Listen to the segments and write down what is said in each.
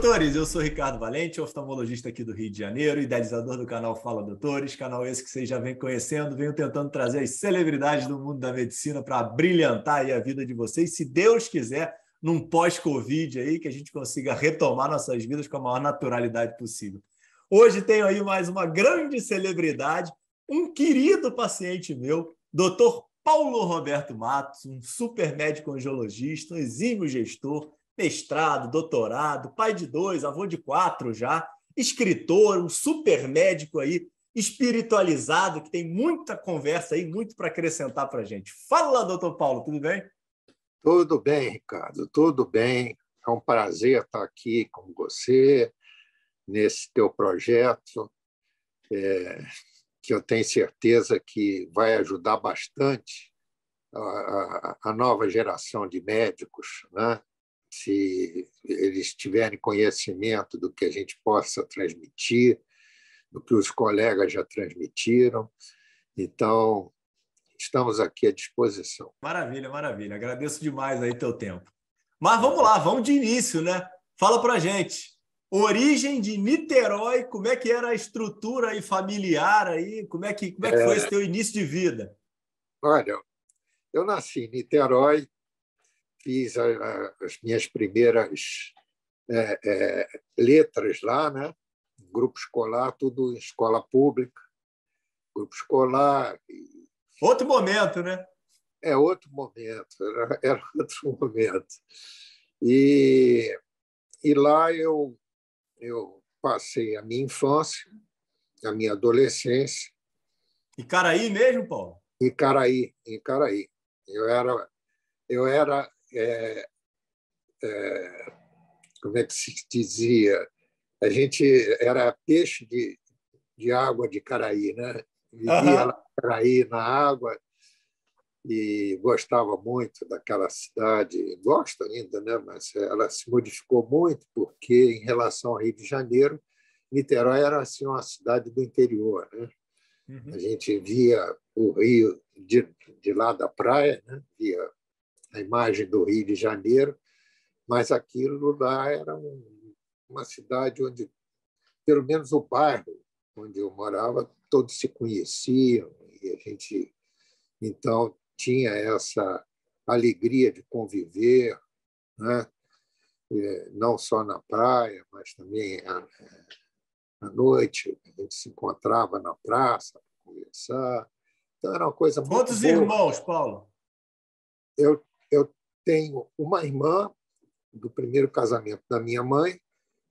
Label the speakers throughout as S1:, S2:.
S1: Doutores! Eu sou Ricardo Valente, oftalmologista aqui do Rio de Janeiro, idealizador do canal Fala Doutores, canal esse que vocês já vêm conhecendo, venho tentando trazer as celebridades do mundo da medicina para brilhantar a vida de vocês, se Deus quiser, num pós-Covid aí, que a gente consiga retomar nossas vidas com a maior naturalidade possível. Hoje tenho aí mais uma grande celebridade, um querido paciente meu, doutor Paulo Roberto Matos, um super médico angiologista, um exímio gestor, mestrado, doutorado, pai de dois, avô de quatro já, escritor, um super médico aí, espiritualizado, que tem muita conversa aí, muito para acrescentar para a gente. Fala, doutor Paulo, tudo bem?
S2: Tudo bem, Ricardo, tudo bem. É um prazer estar aqui com você nesse teu projeto, é, que eu tenho certeza que vai ajudar bastante a, a, a nova geração de médicos, né? Se eles tiverem conhecimento do que a gente possa transmitir, do que os colegas já transmitiram. Então, estamos aqui à disposição.
S1: Maravilha, maravilha. Agradeço demais aí teu tempo. Mas vamos lá, vamos de início, né? Fala para gente. Origem de Niterói, como é que era a estrutura aí familiar aí? Como é que, como é que foi é... esse teu início de vida?
S2: Olha, eu nasci em Niterói, fiz a, a, as minhas primeiras é, é, letras lá, né? Grupo escolar, tudo em escola pública. Grupo escolar. E...
S1: Outro momento, né?
S2: É outro momento, era, era outro momento. E, e lá eu, eu passei a minha infância, a minha adolescência.
S1: E Caraí mesmo, Paulo?
S2: Em Caraí, em Caraí. Eu era, eu era é, é, como é que se dizia? A gente era peixe de, de água de Caraí, né? Vivia uhum. Caraí na água e gostava muito daquela cidade, gosto ainda, né? mas ela se modificou muito porque, em relação ao Rio de Janeiro, Niterói era assim uma cidade do interior. Né? Uhum. A gente via o rio de, de lá da praia, né? via a imagem do Rio de Janeiro, mas aquilo lá era um, uma cidade onde, pelo menos o bairro onde eu morava, todos se conheciam e a gente então tinha essa alegria de conviver, né? não só na praia, mas também à, noite a gente se encontrava na praça para conversar. Então era uma coisa muito
S1: Quantos irmãos, Paulo?
S2: Eu tenho uma irmã do primeiro casamento da minha mãe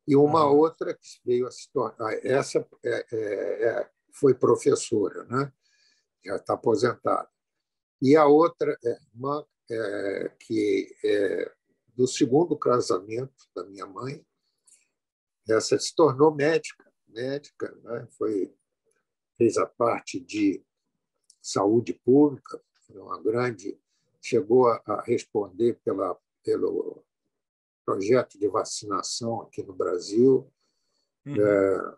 S2: e uma uhum. outra que veio a se tornar. Essa é, é, é, foi professora, né? já está aposentada. E a outra é irmã é, que é do segundo casamento da minha mãe. Essa se tornou médica, médica, né? foi fez a parte de saúde pública, foi uma grande chegou a responder pela, pelo projeto de vacinação aqui no Brasil, uhum. é,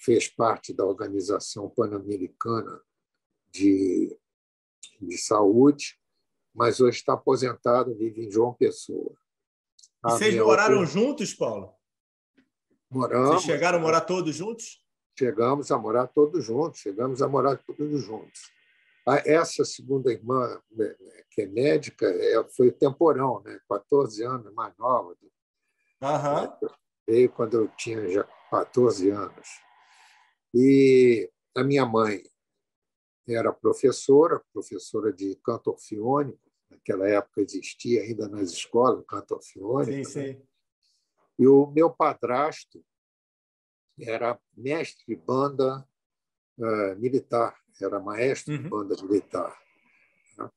S2: fez parte da Organização Pan-Americana de, de Saúde, mas hoje está aposentado, vive em João Pessoa.
S1: E vocês moraram juntos, Paulo?
S2: Moramos.
S1: Vocês chegaram a morar todos juntos?
S2: Chegamos a morar todos juntos, chegamos a morar todos juntos. Essa segunda irmã, né, que é médica, foi temporão, né? 14 anos mais nova.
S1: Uhum.
S2: Veio quando eu tinha já 14 anos. E a minha mãe era professora, professora de canto orfiônico. Naquela época existia ainda nas escolas canto orfiônico.
S1: Sim, né? sim.
S2: E o meu padrasto era mestre de banda uh, militar era maestro uhum. de banda militar. Né?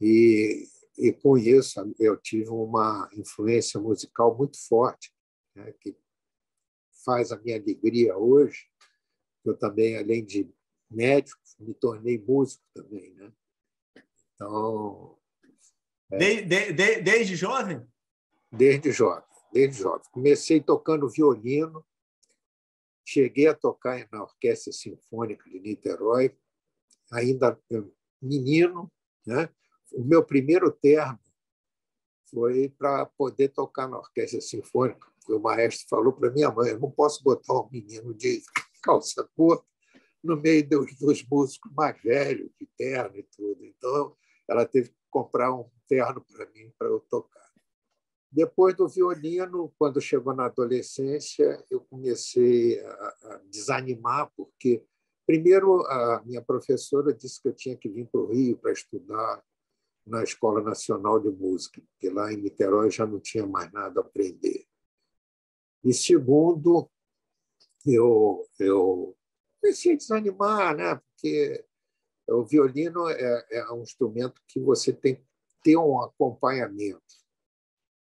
S2: E, e com isso eu tive uma influência musical muito forte, né? que faz a minha alegria hoje. Eu também, além de médico, me tornei músico também. Né? Então.
S1: É, de, de, de, desde jovem?
S2: Desde jovem, desde jovem. Comecei tocando violino, Cheguei a tocar na Orquestra Sinfônica de Niterói, ainda menino. Né? O meu primeiro termo foi para poder tocar na Orquestra Sinfônica. o maestro falou para minha mãe: eu não posso botar um menino de calça curta no meio dos, dos músicos mais velhos, de terno e tudo. Então, ela teve que comprar um terno para mim, para eu tocar. Depois do violino, quando chegou na adolescência, eu comecei a, desanimar, porque, primeiro, a minha professora disse que eu tinha que vir para o Rio para estudar na Escola Nacional de Música, porque lá em Niterói já não tinha mais nada a aprender. E, segundo, eu, eu comecei a desanimar, né? porque o violino é, é um instrumento que você tem que ter um acompanhamento.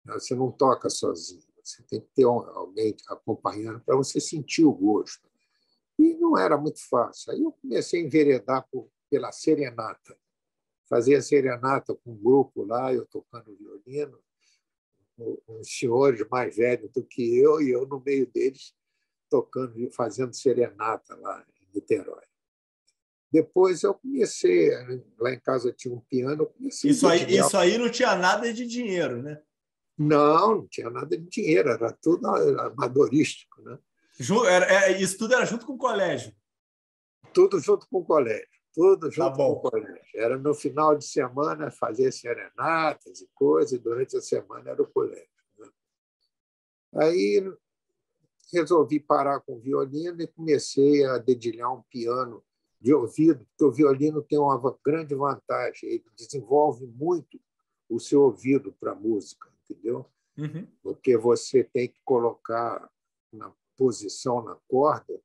S2: Você não toca sozinho, você tem que ter alguém acompanhando para você sentir o gosto. E não era muito fácil. Aí eu comecei a enveredar por, pela serenata. Fazia serenata com um grupo lá, eu tocando violino, uns senhores mais velhos do que eu, e eu no meio deles tocando, fazendo serenata lá em Niterói. Depois eu comecei, lá em casa tinha um piano.
S1: isso, aí, isso aí não tinha nada de dinheiro, né?
S2: Não, não tinha nada de dinheiro, era tudo amadorístico. Né?
S1: Era, é, isso tudo era junto com o colégio?
S2: Tudo junto com o colégio. Tudo tá junto tá com o colégio. Era no final de semana fazer serenatas e coisas, e durante a semana era o colégio. Né? Aí resolvi parar com o violino e comecei a dedilhar um piano de ouvido, porque o violino tem uma grande vantagem, ele desenvolve muito o seu ouvido para a música entendeu? Uhum. Porque você tem que colocar na posição na corda,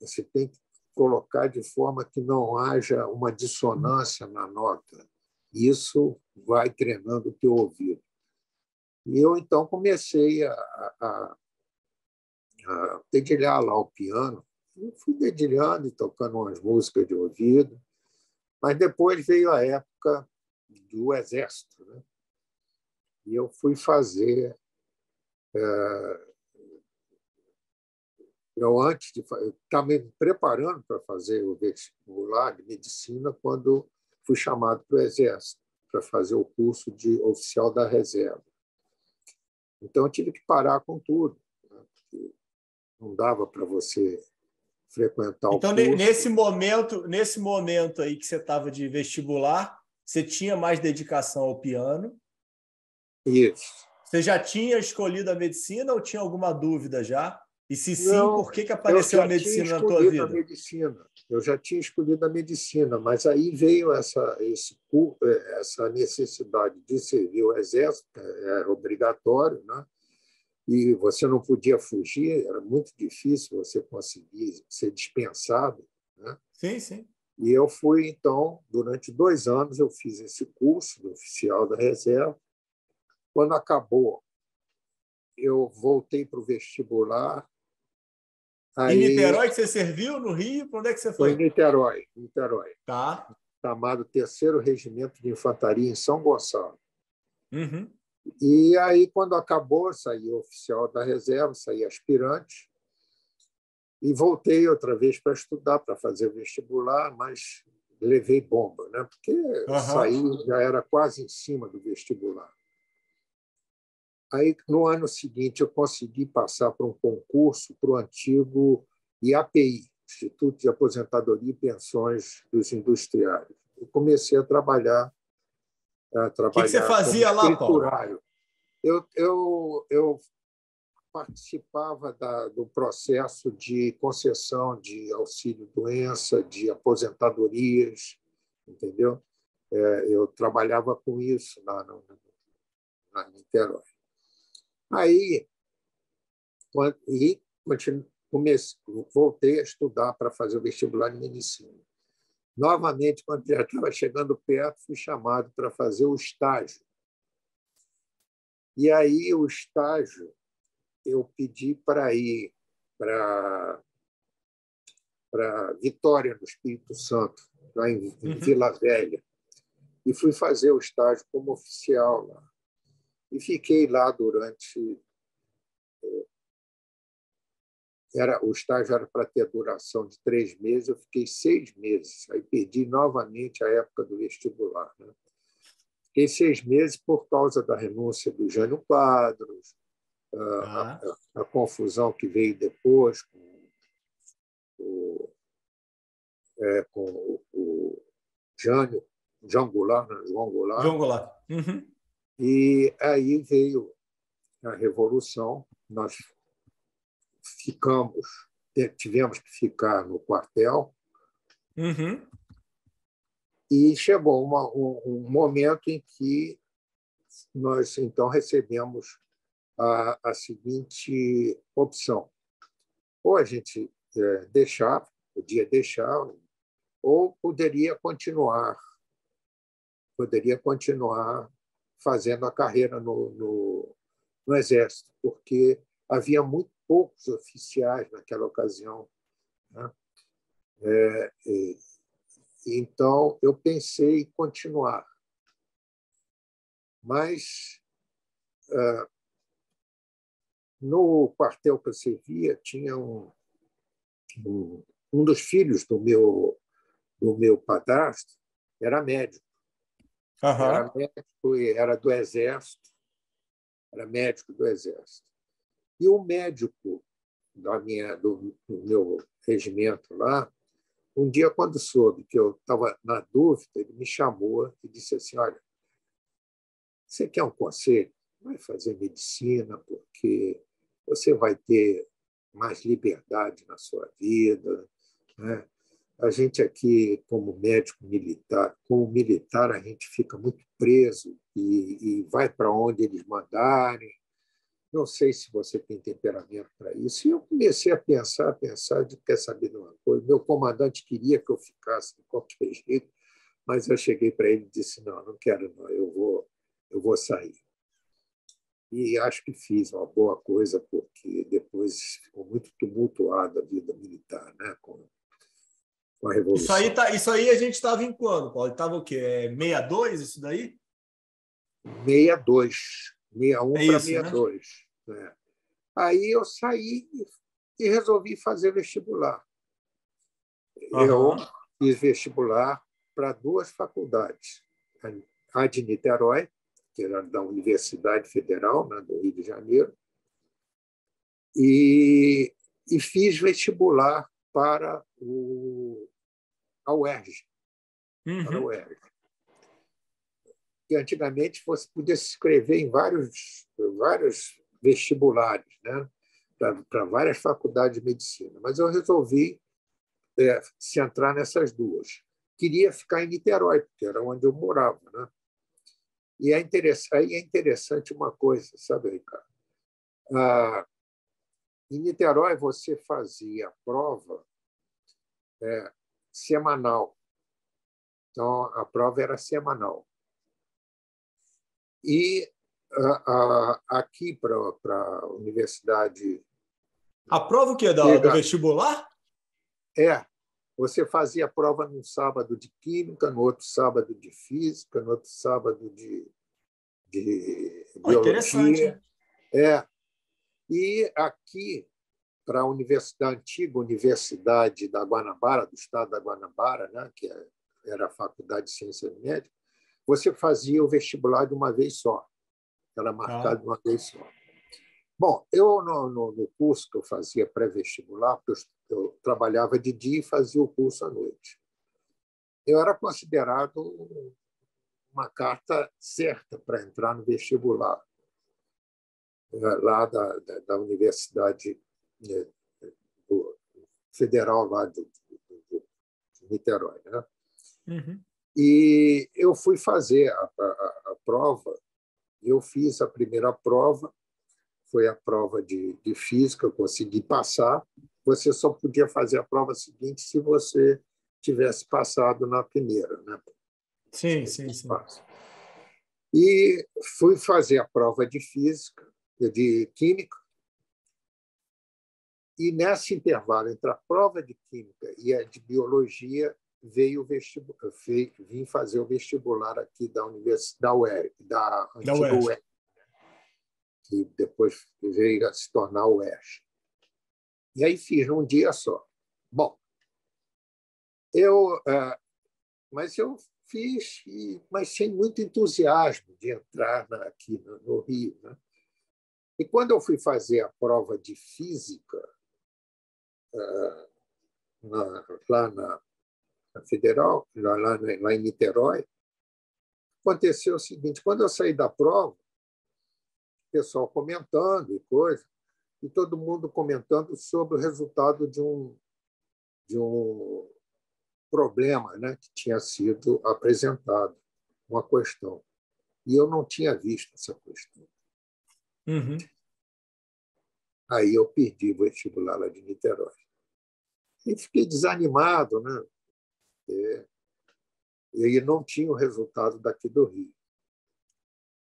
S2: você tem que colocar de forma que não haja uma dissonância na nota. Isso vai treinando o teu ouvido. E eu, então, comecei a, a, a dedilhar lá o piano. Eu fui dedilhando e tocando umas músicas de ouvido. Mas depois veio a época do exército. Né? E eu fui fazer. É, eu, antes de. estava me preparando para fazer o vestibular de medicina quando fui chamado para o Exército, para fazer o curso de oficial da reserva. Então, eu tive que parar com tudo. Né? Não dava para você frequentar
S1: então,
S2: o curso.
S1: nesse momento, nesse momento aí que você estava de vestibular, você tinha mais dedicação ao piano
S2: isso.
S1: Você já tinha escolhido a medicina ou tinha alguma dúvida já? E se sim, Não, por que, que apareceu a medicina na tua vida? A
S2: medicina. Eu já tinha escolhido a medicina, mas aí veio essa, esse, essa necessidade de servir o exército, era obrigatório, né? e você não podia fugir, era muito difícil você conseguir ser dispensado. Né?
S1: Sim, sim.
S2: E eu fui, então, durante dois anos, eu fiz esse curso de oficial da reserva, quando acabou, eu voltei para o vestibular.
S1: Aí... Em Niterói que você serviu? No Rio? Para onde é que você foi?
S2: Foi em Niterói. Niterói.
S1: Tá.
S2: Chamado Terceiro Regimento de Infantaria em São Gonçalo.
S1: Uhum.
S2: E aí, quando acabou, saí oficial da reserva, saí aspirante. E voltei outra vez para estudar, para fazer o vestibular, mas levei bomba, né? porque uhum. saí já era quase em cima do vestibular. Aí, no ano seguinte, eu consegui passar para um concurso para o antigo IAPI, Instituto de Aposentadoria e Pensões dos Industriais. Eu comecei a trabalhar. A trabalhar o
S1: que, que você fazia lá, Paulo?
S2: Eu, eu, eu participava da, do processo de concessão de auxílio-doença, de aposentadorias, entendeu? É, eu trabalhava com isso lá no, na Niterói. Aí, e comecei, voltei a estudar para fazer o vestibular de medicina. Novamente, quando já estava chegando perto, fui chamado para fazer o estágio. E aí, o estágio, eu pedi para ir para, para Vitória, no Espírito Santo, lá em, em uhum. Vila Velha. E fui fazer o estágio como oficial lá. E fiquei lá durante. É, era, o estágio era para ter duração de três meses, eu fiquei seis meses. Aí perdi novamente a época do vestibular. Né? Fiquei seis meses por causa da renúncia do Jânio Quadros, ah. a, a, confusão que veio depois com o, é, com o, o Jânio, João Goulart, né? João Goulart.
S1: João Goulart. Uhum.
S2: E aí veio a Revolução, nós ficamos, tivemos que ficar no quartel,
S1: uhum.
S2: e chegou uma, um, um, momento em que nós então recebemos a, a seguinte opção: ou a gente é, deixava, podia deixar, ou poderia continuar, poderia continuar fazendo a carreira no, no, no Exército, porque havia muito poucos oficiais naquela ocasião. Né? É, e, então, eu pensei em continuar. Mas uh, no quartel que eu servia, tinha um, um, um dos filhos do meu, do meu padrasto, era médico.
S1: Uhum.
S2: Era médico e era do Exército, era médico do Exército. E o médico da minha, do, do meu regimento lá, um dia, quando soube que eu estava na dúvida, ele me chamou e disse assim: Olha, você quer um conselho? Vai fazer medicina, porque você vai ter mais liberdade na sua vida. Né? A gente aqui, como médico militar, como militar, a gente fica muito preso e, e vai para onde eles mandarem. Não sei se você tem temperamento para isso. E eu comecei a pensar, a pensar, de quer saber de uma coisa. Meu comandante queria que eu ficasse de qualquer jeito, mas eu cheguei para ele e disse: não, não quero, não. Eu vou, eu vou sair. E acho que fiz uma boa coisa, porque depois ficou muito tumultuada a vida militar, né? Com, com a Revolução.
S1: Isso aí, tá, isso aí a gente estava em quando, Paulo? Estava o quê? 62, isso daí?
S2: 62. 61 é para 62. Né? Aí eu saí e resolvi fazer vestibular. Uhum. Eu fiz vestibular para duas faculdades. A de Niterói, que era da Universidade Federal, né, do Rio de Janeiro, e, e fiz vestibular para o, a UERJ. Uhum. Para a UERJ que antigamente você podia se inscrever em vários, vários vestibulares, né? para várias faculdades de medicina. Mas eu resolvi é, se entrar nessas duas. Queria ficar em Niterói, porque era onde eu morava. Né? E é interessante, aí é interessante uma coisa, sabe, Ricardo? Ah, em Niterói, você fazia a prova é, semanal. Então, a prova era semanal. E aqui para a universidade.
S1: A prova o quê? Da, do vestibular?
S2: É. Você fazia a prova num sábado de química, no outro sábado de física, no outro sábado de, de oh, biologia. É. E aqui, para a universidade, antiga Universidade da Guanabara, do estado da Guanabara, né, que é, era a Faculdade de Ciências Médicas, você fazia o vestibular de uma vez só. Era marcado ah. de uma vez só. Bom, eu, no, no, curso que eu fazia pré-vestibular, porque eu, eu trabalhava de dia e fazia o curso à noite, eu era considerado uma carta certa para entrar no vestibular é, lá da, da, da Universidade do, Federal lá de, de, de Niterói. Né?
S1: Uhum.
S2: E eu fui fazer a, a, a, prova, eu fiz a primeira prova, foi a prova de, de física, eu consegui passar. Você só podia fazer a prova seguinte se você tivesse passado na primeira, né?
S1: Sim, sim, sim.
S2: E fui fazer a prova de física, de química, e nesse intervalo entre a prova de química e a de biologia, veio vestibular, vim fazer o vestibular aqui da Universidade da UERJ, da antiga da UERJ, que depois veio a se tornar UERJ. E aí fiz um dia só. Bom, eu, uh, mas eu fiz, mas sem muito entusiasmo de entrar aqui no, no Rio. Né? E quando eu fui fazer a prova de física, na, lá na, Federal, lá, lá, lá, em Niterói, aconteceu o seguinte: quando eu saí da prova, o pessoal comentando e coisa, e todo mundo comentando sobre o resultado de um, de um problema né, que tinha sido apresentado, uma questão. E eu não tinha visto essa questão.
S1: Uhum.
S2: Aí eu perdi o vestibular lá de Niterói. E fiquei desanimado, né? É, e não tinha o resultado daqui do Rio.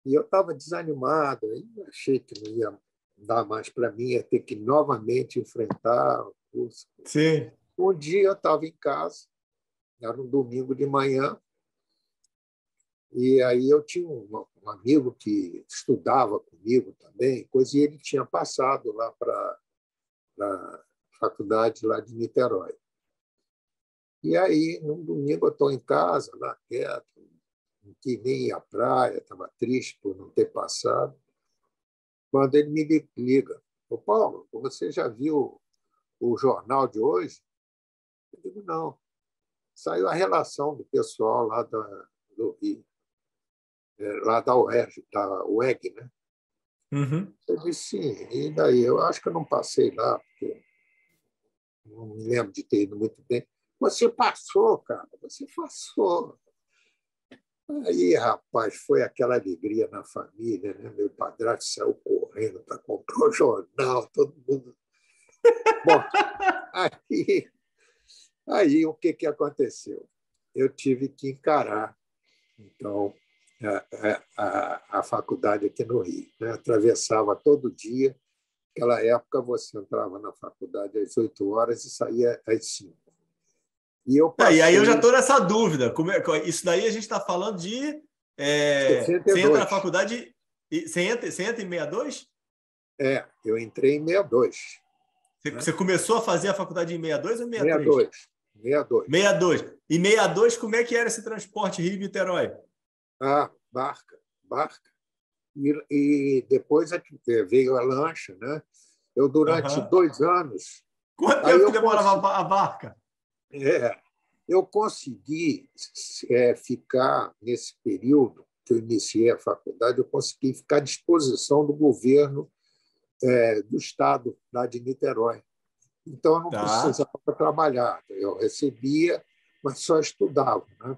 S2: E eu estava desanimado, achei que não ia dar mais para mim, ia ter que novamente enfrentar o curso.
S1: Sim.
S2: Um dia eu estava em casa, era um domingo de manhã, e aí eu tinha um, um amigo que estudava comigo também, coisa, e ele tinha passado lá para a faculdade lá de Niterói. E aí, num domingo, eu estou em casa, lá quieto, não quis nem ir à praia, estava triste por não ter passado. Quando ele me liga, Ô Paulo, você já viu o jornal de hoje? Eu digo, não. Saiu a relação do pessoal lá da, do Rio lá da UERJ, da UEG, né?
S1: Uhum.
S2: Eu disse, sim, e daí? Eu acho que eu não passei lá, porque não me lembro de ter ido muito bem. Você passou, cara, você passou. Aí, rapaz, foi aquela alegria na família, né? Meu padrasto saiu correndo para comprar o jornal, todo mundo. Bom, aí, aí o que, que aconteceu? Eu tive que encarar. Então, a, a, a faculdade aqui no Rio. Né? Atravessava todo dia. Naquela época, você entrava na faculdade às 8 horas e saía às 5.
S1: E, eu passei... é, e aí eu já estou nessa dúvida. É, isso daí a gente está falando de. É, você entra na faculdade. Você entra, você entra em 62?
S2: É, eu entrei em 62.
S1: Você, né? você começou a fazer a faculdade em 62 ou 63?
S2: 62. 62.
S1: 62. E 62, como é que era esse transporte Rio-Niterói?
S2: Ah, barca, barca. E, e depois é veio a lancha, né? Eu, durante uhum. dois anos.
S1: Quanto tempo que demorava consegui... a barca?
S2: É, eu consegui é, ficar, nesse período que eu iniciei a faculdade, eu consegui ficar à disposição do governo é, do estado, lá de Niterói. Então, eu não tá. precisava trabalhar. Eu recebia, mas só estudava. Né?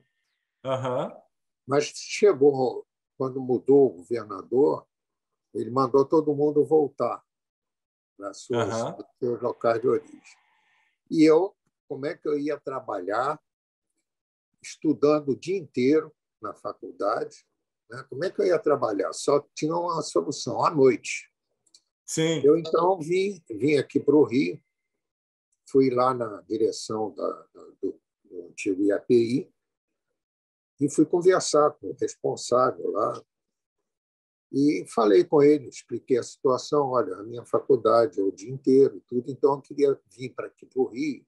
S1: Uhum.
S2: Mas chegou, quando mudou o governador, ele mandou todo mundo voltar para suas, uhum. seus locais de origem. E eu, como é que eu ia trabalhar estudando o dia inteiro na faculdade? Né? Como é que eu ia trabalhar? Só tinha uma solução, à noite.
S1: Sim.
S2: Eu, então, vim, vim aqui para o Rio, fui lá na direção da, do, do antigo IAPI, e fui conversar com o responsável lá. E falei com ele, expliquei a situação. Olha, a minha faculdade é o dia inteiro, tudo, então eu queria vir para aqui para o Rio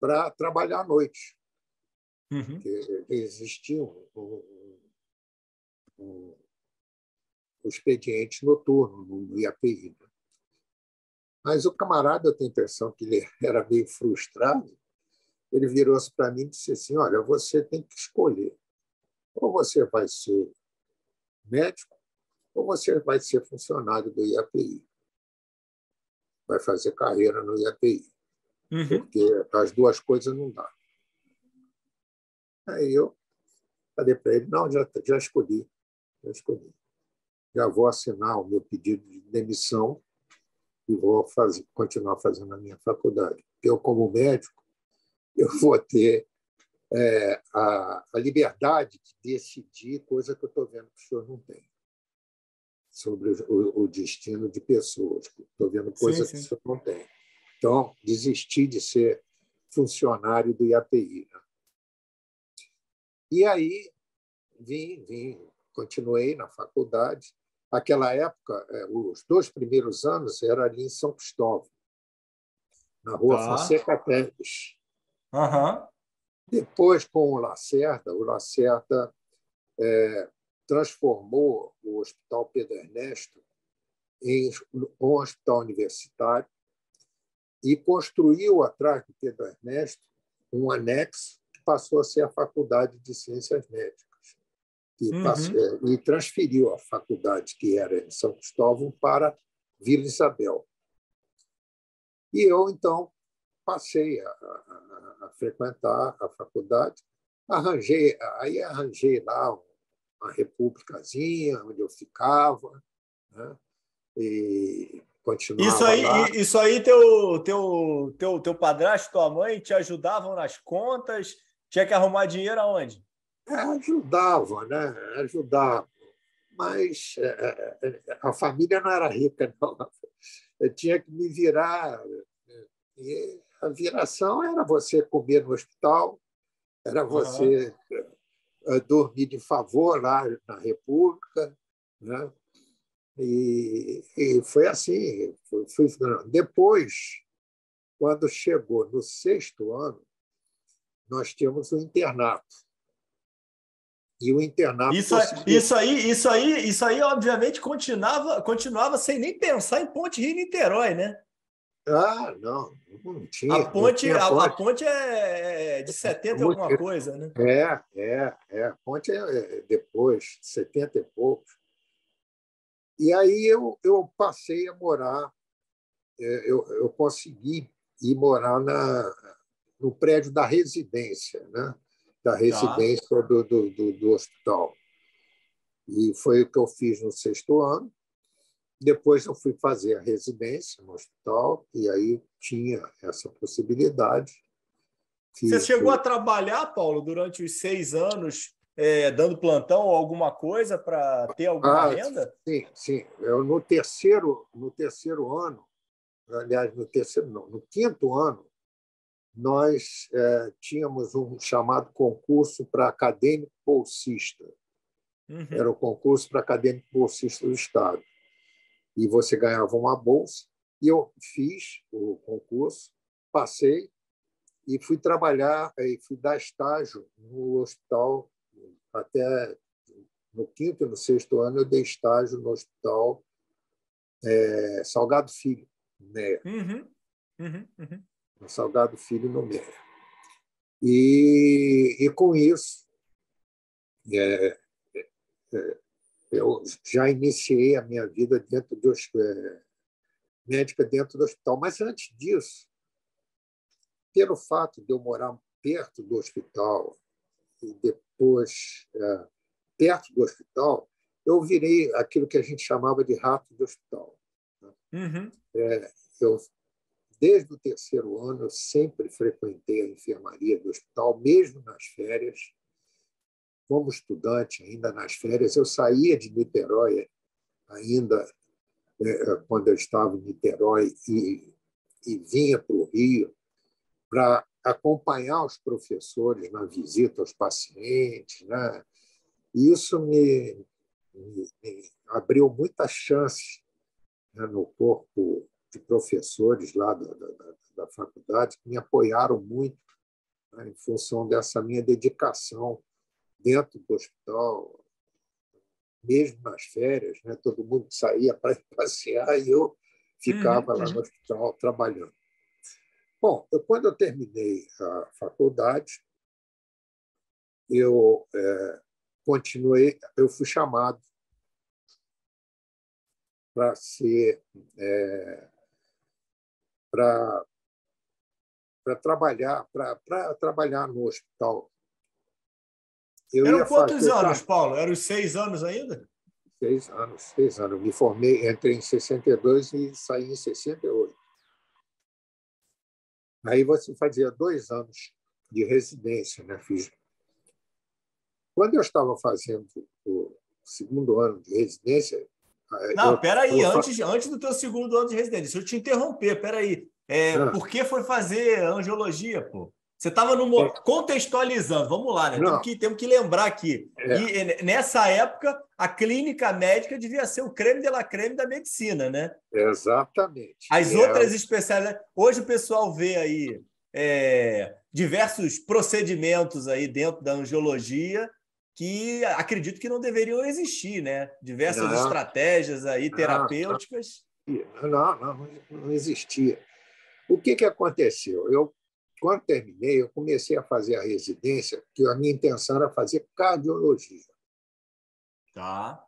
S2: para trabalhar à noite.
S1: Uhum.
S2: Porque existia um, um, um, um expediente noturno no IAPI. Né? Mas o camarada, eu tenho a impressão que ele era meio frustrado. Ele virou-se para mim e disse assim: Olha, você tem que escolher. Ou você vai ser médico, ou você vai ser funcionário do IAPI. Vai fazer carreira no IAPI.
S1: Uhum.
S2: Porque as duas coisas não dá. Aí eu falei para ele, não, já, já escolhi, já escolhi. Já vou assinar o meu pedido de demissão e vou fazer, continuar fazendo a minha faculdade. Eu, como médico, eu vou ter é, a, a, liberdade de decidir, coisa que eu estou vendo que o senhor não tem, sobre o, o destino de pessoas. Estou vendo coisa sim, sim. que o senhor não tem. Então, desistir de ser funcionário do IAPI. Né? E aí, vim, vim, continuei na faculdade. Naquela época, é, os dois primeiros anos era ali em São Cristóvão, na rua ah. Fonseca Teles.
S1: Uhum.
S2: Depois, com o Lacerda, o Lacerda é, transformou o Hospital Pedro Ernesto em um hospital universitário e construiu, atrás do Pedro Ernesto, um anexo que passou a ser a Faculdade de Ciências Médicas. E, uhum. passou, e transferiu a faculdade, que era em São Cristóvão, para Vila Isabel. E eu, então, passei a, a, a frequentar a faculdade, arranjei, aí arranjei lá uma repúblicazinha onde eu ficava, né? e continuava
S1: isso aí,
S2: lá.
S1: Isso aí, teu, teu, teu, teu padrasto, tua mãe te ajudavam nas contas? Tinha que arrumar dinheiro aonde?
S2: É, ajudava, né? Ajudava. Mas é, é, a família não era rica, não. Eu tinha que me virar. E a viração era você comer no hospital, era você uhum. dormir de favor lá na República, né? E, e foi assim. Foi, foi, depois, quando chegou no sexto ano, nós tínhamos o um internato. E o internato.
S1: Isso, conseguiu... isso aí, isso aí, isso aí, obviamente, continuava, continuava sem nem pensar em Ponte Rio Niterói, né?
S2: Ah, não, não tinha.
S1: A ponte, tinha a, ponte. a, ponte é de 70 e alguma coisa, né?
S2: É, é, é. A ponte é depois, 70 e poucos. E aí eu, eu passei a morar, é, eu, eu consegui ir morar na, no prédio da residência, né? da tá. residência tá. do, do, do, do hospital. E foi o que eu fiz no sexto ano. Depois eu fui fazer a residência no hospital e aí tinha essa possibilidade.
S1: Você chegou a trabalhar, Paulo, durante os seis anos é, dando plantão ou alguma coisa para ter alguma ah, renda?
S2: Sim, sim. Eu, no, terceiro, no terceiro ano, aliás, no terceiro não, no quinto ano, nós é, tínhamos um chamado concurso para acadêmico bolsista. Uhum. Era o concurso para acadêmico bolsista do Estado. E você ganhava uma bolsa. E eu fiz o concurso, passei e fui trabalhar, e fui dar estágio no hospital até no quinto e no sexto ano eu dei estágio no hospital é, Salgado Filho,
S1: né? Uhum, uhum,
S2: uhum. No Salgado Filho, no Meia. E, e com isso, é, é, eu já iniciei a minha vida dentro do é, médica dentro do hospital. Mas antes disso, pelo fato de eu morar perto do hospital e depois é, perto do hospital, eu virei aquilo que a gente chamava de rato de hospital.
S1: Né? Uhum.
S2: É, eu, desde o terceiro ano, eu sempre frequentei a enfermaria do hospital, mesmo nas férias. Como estudante, ainda nas férias, eu saía de Niterói, ainda é, quando eu estava em Niterói, e, e vinha para o Rio para acompanhar os professores na visita aos pacientes. Né? Isso me, me, me abriu muitas chances né, no corpo de professores lá da, da, da faculdade que me apoiaram muito né, em função dessa minha dedicação dentro do hospital, mesmo nas férias, né, todo mundo saía para passear e eu ficava uhum, lá no hospital trabalhando. Bom, eu, quando eu terminei a faculdade, eu é, continuei, eu fui chamado para ser é, para para trabalhar para trabalhar no hospital.
S1: Eu Eram quantos fazer, anos, Paulo? Eram seis anos ainda?
S2: Seis anos, seis anos. Me formei, entrei em 62 e saí em 68. Aí você fazia dois anos de residência, né? Fiz. Quando eu estava fazendo o segundo ano de residência.
S1: Não, eu, peraí, eu... antes, antes do teu segundo ano de residência, deixa eu te interromper, peraí. É, ah. Por que foi fazer angiologia, pô? Você estava no é. contextualizando, vamos lá, né? Temos que, temos que lembrar aqui. É. E nessa época, a clínica médica devia ser o creme de la creme da medicina, né?
S2: Exatamente.
S1: As é. outras especialidades. Hoje o pessoal vê aí é, diversos procedimentos aí dentro da angiologia que acredito que não deveriam existir, né? Diversas não, estratégias aí terapêuticas.
S2: Não, não, não, não existia. O que, que aconteceu? Eu, quando terminei, eu comecei a fazer a residência, que a minha intenção era fazer cardiologia.
S1: Tá.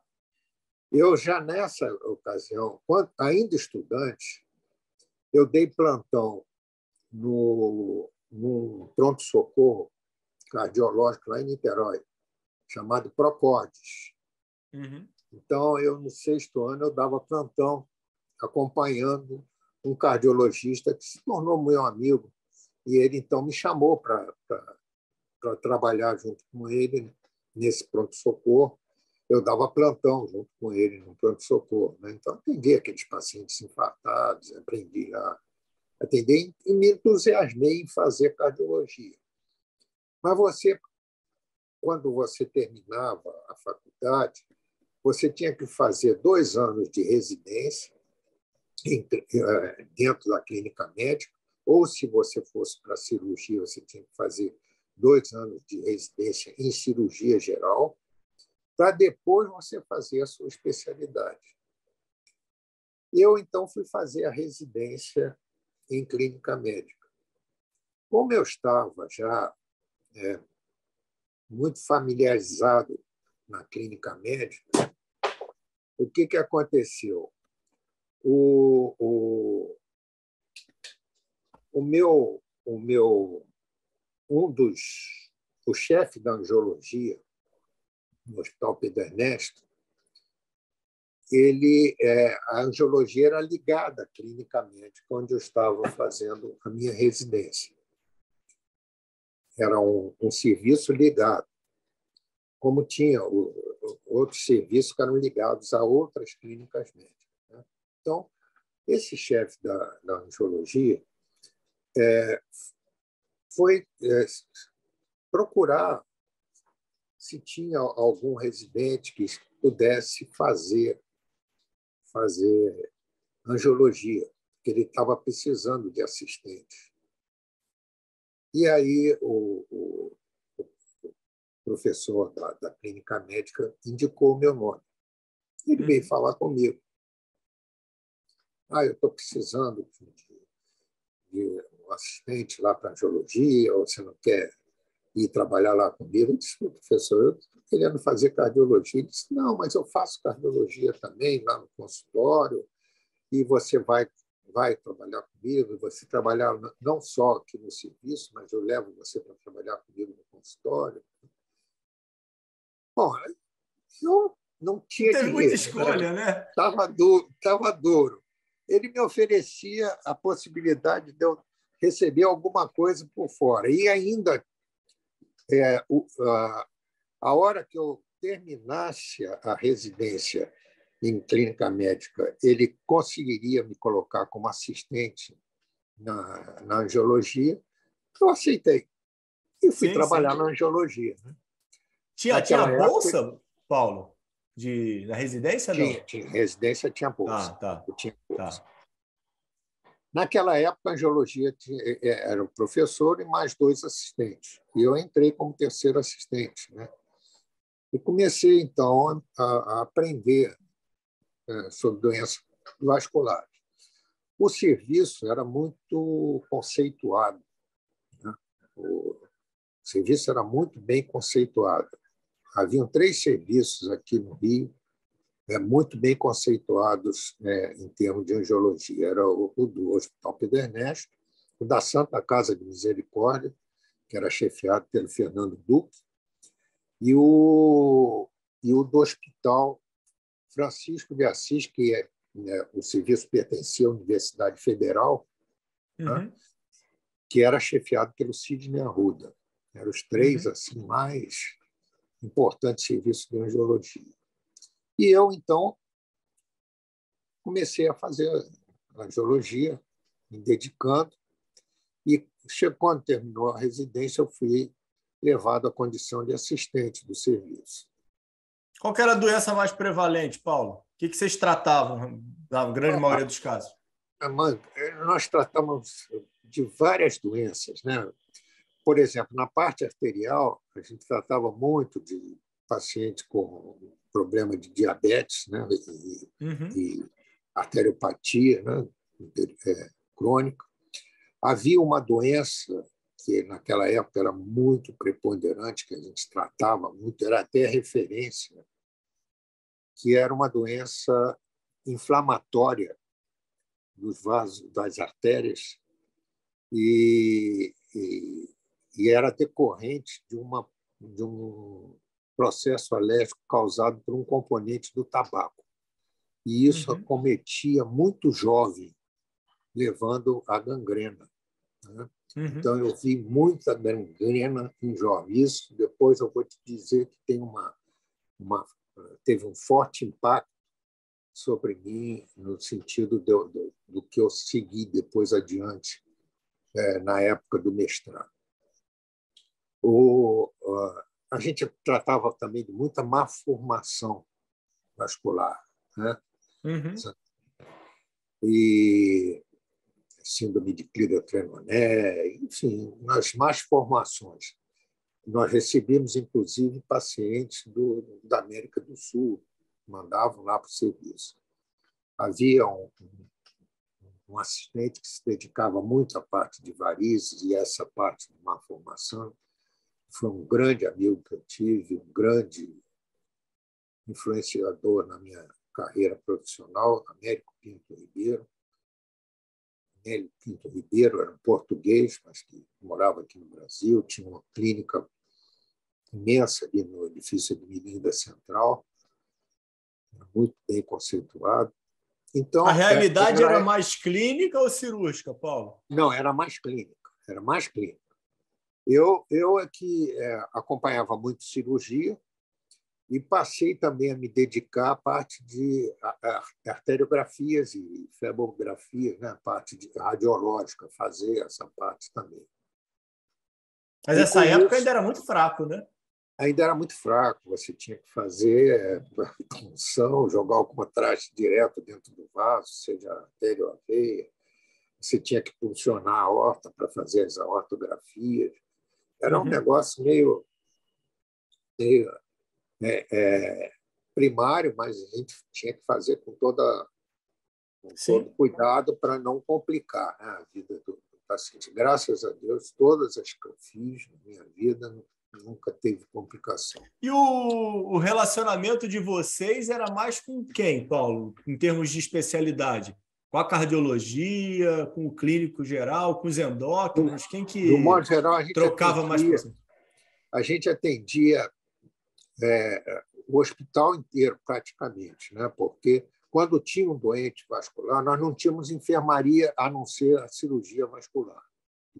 S2: Eu já nessa ocasião, quando, ainda estudante, eu dei plantão no, no pronto-socorro cardiológico lá em Niterói, chamado Procordes.
S1: Uhum.
S2: Então, eu, no sexto ano, eu dava plantão acompanhando um cardiologista que se tornou meu amigo. E ele, então, me chamou para trabalhar junto com ele nesse pronto-socorro. Eu dava plantão junto com ele no pronto-socorro. Né? Então, atendi aqueles pacientes infartados, aprendi a atender e me entusiasmei em fazer cardiologia. Mas você, quando você terminava a faculdade, você tinha que fazer dois anos de residência eh, dentro da clínica médica, ou se você fosse para cirurgia, você tinha que fazer dois anos de residência em cirurgia geral, para depois você fazer a sua especialidade. Eu, então, fui fazer a residência em clínica médica. Como eu estava já é, muito familiarizado na clínica médica, o que, que aconteceu? O, o, o meu, o meu, um dos, o chefe da angiologia no Hospital Pedro Ernesto, ele, é, a angiologia era ligada médica onde eu estava fazendo a minha residência. Era um, um serviço ligado, como tinha o, outros serviços que eram ligados a outras clínicas médicas. Né? Então, esse chefe da, da angiologia é, foi é, procurar se tinha algum residente que pudesse fazer fazer angiologia, que ele estava precisando de assistente. E aí o, o, o professor da, da, clínica médica indicou o meu nome. Ele veio uhum. falar comigo. Ah, eu estou precisando de, de, assistente lá para angiologia, ou você não quer ir trabalhar lá comigo? Eu disse, professor, eu estou querendo fazer cardiologia. Ele disse, não, mas eu faço cardiologia também lá no consultório, e você vai, vai trabalhar comigo, você trabalhar não só aqui no serviço, mas eu levo você para trabalhar comigo no consultório. Bom, eu não tinha
S1: Tem muita né? escolha, né?
S2: Estava duro, tava duro. Ele me oferecia a possibilidade de eu receber alguma coisa por fora. E ainda é, o, a, a hora que eu terminasse a residência em clínica médica, ele conseguiria me colocar como assistente na, na angiologia, eu aceitei. E fui sim, trabalhar sim. na angiologia. Né?
S1: Tinha, tinha bolsa, época, Paulo? De, na residência?
S2: Tinha, não? tinha. Residência tinha bolsa.
S1: Ah, tá.
S2: Eu tinha
S1: bolsa. Tá.
S2: Naquela época, a angiologia é, é, era o professor e mais dois assistentes. E eu entrei como terceiro assistente. Né? E comecei, então, a, aprender é, sobre doenças vasculares. O serviço era muito conceituado. Né? O serviço era muito bem conceituado. Haviam três serviços aqui no Rio é, muito bem conceituados é, em termos de angiologia. Era o, o do Hospital Pedro Ernesto, o da Santa Casa de Misericórdia, que era chefiado pelo Fernando Duque, e o, e o do Hospital Francisco de Assis, que é, né, o serviço pertencia à Universidade Federal, né, uhum. né, que era chefiado pelo Sidney Arruda. Eram os três uhum. assim mais importantes serviços de angiologia. E eu, então, comecei a fazer angiologia, me dedicando, e quando terminou a residência, eu fui levado à condição de assistente do serviço.
S1: Qual era a doença mais prevalente, Paulo? O que vocês tratavam na grande maioria dos casos?
S2: Nós tratamos de várias doenças. Né? Por exemplo, na parte arterial, a gente tratava muito de paciente com problema de diabetes né? e, uhum. e arteriopatia né? é, crônica. Havia uma doença que naquela época era muito preponderante, que a gente tratava muito, era até referência, que era uma doença inflamatória dos vasos das artérias e, e, e era decorrente de, uma, de um processo alérgico causado por um componente do tabaco. E isso uhum. acometia muito jovem, levando à gangrena. Né? Uhum. Então, eu vi muita gangrena em jovens. Isso, depois eu vou te dizer que tem uma, uma, teve um forte impacto sobre mim no sentido do, do, do que eu segui depois adiante é, na época do mestrado. O, a gente tratava também de muita má formação vascular, né? Uhum. E síndrome de Clira-Trenoné, enfim, nas más formações. Nós recebemos, inclusive, pacientes do, da América do Sul, mandavam lá para o serviço. Havia um, um assistente que se dedicava muito à parte de varizes e essa parte de má formação. Foi um grande amigo que eu tive, um grande influenciador na minha carreira profissional, Américo Pinto Ribeiro. Nélio Pinto Ribeiro era um português, mas que morava aqui no Brasil, tinha uma clínica imensa ali no edifício de Mirinda Central, muito bem conceituado.
S1: Então, a realidade era, era mais clínica ou cirúrgica, Paulo?
S2: Não, era mais clínica, era mais clínica. Eu, eu é que é, acompanhava muito cirurgia, e passei também a me dedicar à parte de arteriografias e febografias, né? a parte de radiológica, fazer essa parte também.
S1: Mas essa época isso, ainda era muito fraco, né?
S2: Ainda era muito fraco. Você tinha que fazer é, punção, jogar alguma traste direto dentro do vaso, seja artéria ou a veia. Você tinha que funcionar a horta para fazer as ortografias. Era um uhum. negócio meio, meio é, é, primário, mas a gente tinha que fazer com, toda, com todo cuidado para não complicar né, a vida do, do, paciente. Graças a Deus, todas as que eu fiz na minha vida nunca teve complicação.
S1: E o, o relacionamento de vocês era mais com quem, Paulo, em termos de especialidade? Com a cardiologia, com o clínico geral, com os endócrinos? Quem que
S2: do modo geral, a gente
S1: trocava atendia, mais
S2: A gente atendia é, o hospital inteiro, praticamente, né? porque quando tinha um doente vascular, nós não tínhamos enfermaria a não ser a cirurgia vascular.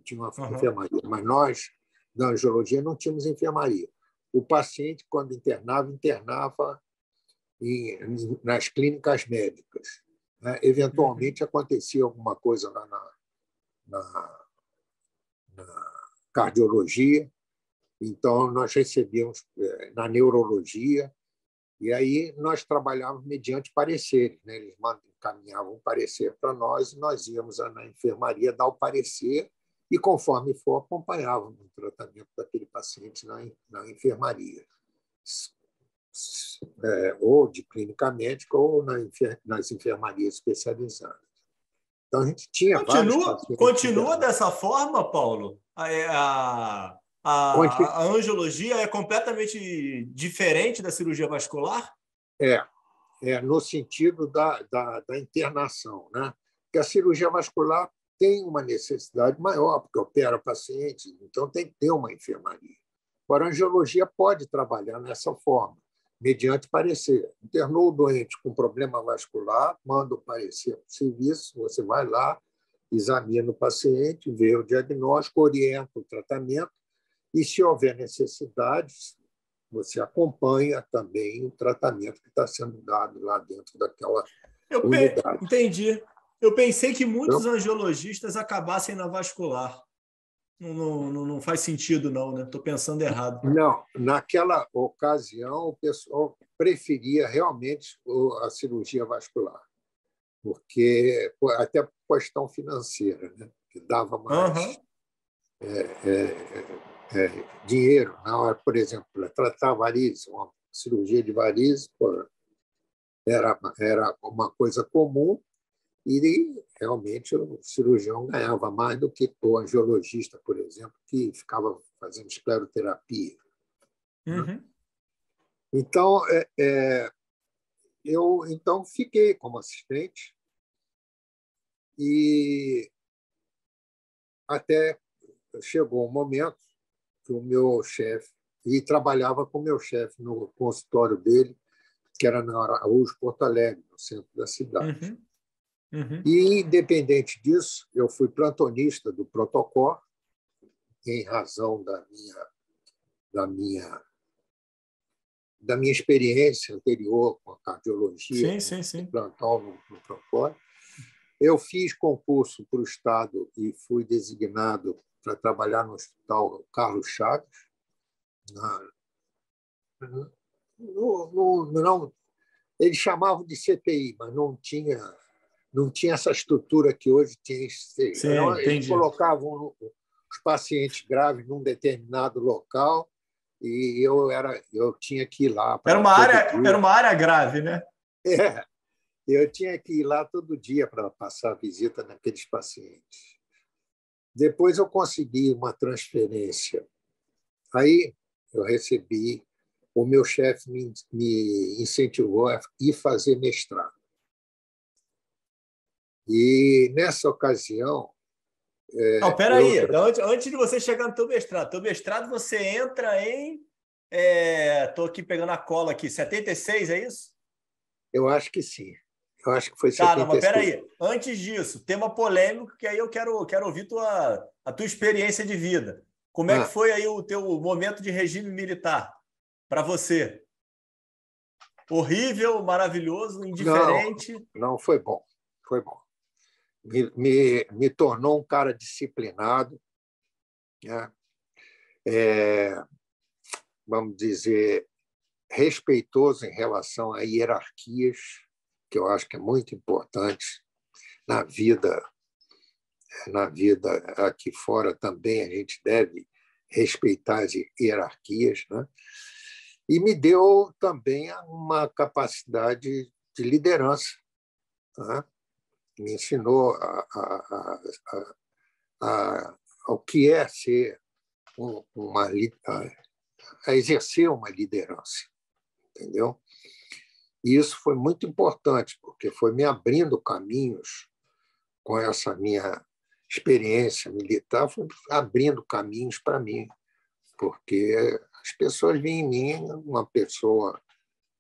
S2: Tinha uma uhum. enfermaria, mas nós, da angiologia, não tínhamos enfermaria. O paciente, quando internava, internava em, nas clínicas médicas. Né? Eventualmente, uhum. acontecia alguma coisa lá na, na, na cardiologia, então, nós recebíamos eh, na neurologia, e aí nós trabalhávamos mediante pareceres. Né? Eles encaminhavam um parecer para nós, e nós íamos na enfermaria dar o parecer, e conforme for, acompanhávamos o tratamento daquele paciente na, na enfermaria. É, ou de clínica médica, ou na, nas enfermarias especializadas. Então, a gente tinha
S1: continua, Continua dessa forma, Paulo? A, a a, a angiologia é completamente diferente da cirurgia vascular?
S2: É, é no sentido da, da, da internação, né? Porque a cirurgia vascular tem uma necessidade maior, porque opera pacientes, então tem que ter uma enfermaria. Agora, a angiologia pode trabalhar nessa forma, mediante parecer. Internou o doente com problema vascular, manda o parecer para o serviço, você vai lá, examina o paciente, vê o diagnóstico, orienta o tratamento e, se houver necessidades, você acompanha também o tratamento que está sendo dado lá dentro daquela
S1: Eu unidade. Entendi. Eu pensei que muitos então, angiologistas acabassem na vascular. Não, não, não faz sentido, não, né? Estou pensando errado.
S2: Não, naquela ocasião, o pessoal preferia realmente a cirurgia vascular, porque até por questão financeira, né? que dava mais. Uhum. É, é, é, dinheiro na hora, por exemplo, tratar varizes, uma cirurgia de varizes, era, era uma coisa comum e realmente o cirurgião ganhava mais do que o angiologista, por exemplo, que ficava fazendo escleroterapia. Uhum. Então, é, é, eu então fiquei como assistente e até chegou um momento que o meu chefe e trabalhava com o meu chefe no consultório dele, que era na Araújo Porto Alegre, no centro da cidade. Uhum. Uhum. E, independente disso, eu fui plantonista do protocolo, em razão da minha, da minha, da minha experiência anterior com a cardiologia,
S1: sim, sim, sim.
S2: plantão no, no protocolo. Eu fiz concurso para o Estado e fui designado para trabalhar no Hospital Carlos Chaves. Na, no, no, não, eles chamavam de CTI, mas não tinha não tinha essa estrutura que hoje tem. Sim, eles colocavam os pacientes graves num determinado local e eu era eu tinha que ir lá.
S1: Era uma área dia. era uma área grave, né?
S2: É, eu tinha que ir lá todo dia para passar visita naqueles pacientes. Depois eu consegui uma transferência. Aí eu recebi, o meu chefe me, me incentivou a ir fazer mestrado. E nessa ocasião.
S1: É, Não, peraí. Eu... Antes, antes de você chegar no teu mestrado, teu mestrado você entra em. Estou é, aqui pegando a cola aqui, 76, é isso?
S2: Eu acho que sim. Eu acho que foi
S1: Tá, não, mas peraí. Antes disso, tema polêmico, que aí eu quero, quero ouvir tua, a tua experiência de vida. Como é ah. que foi aí o teu momento de regime militar para você? Horrível, maravilhoso, indiferente?
S2: Não, não foi bom. Foi bom me, me, me tornou um cara disciplinado, né? é, vamos dizer, respeitoso em relação a hierarquias, que eu acho que é muito importante na vida, na vida aqui fora também a gente deve respeitar as hierarquias, né? E me deu também uma capacidade de liderança, né? Me ensinou a, a, a, ao que é ser uma a exercer uma liderança, entendeu? E isso foi muito importante porque foi me abrindo caminhos com essa minha experiência militar, foi abrindo caminhos para mim, porque as pessoas viam em mim uma pessoa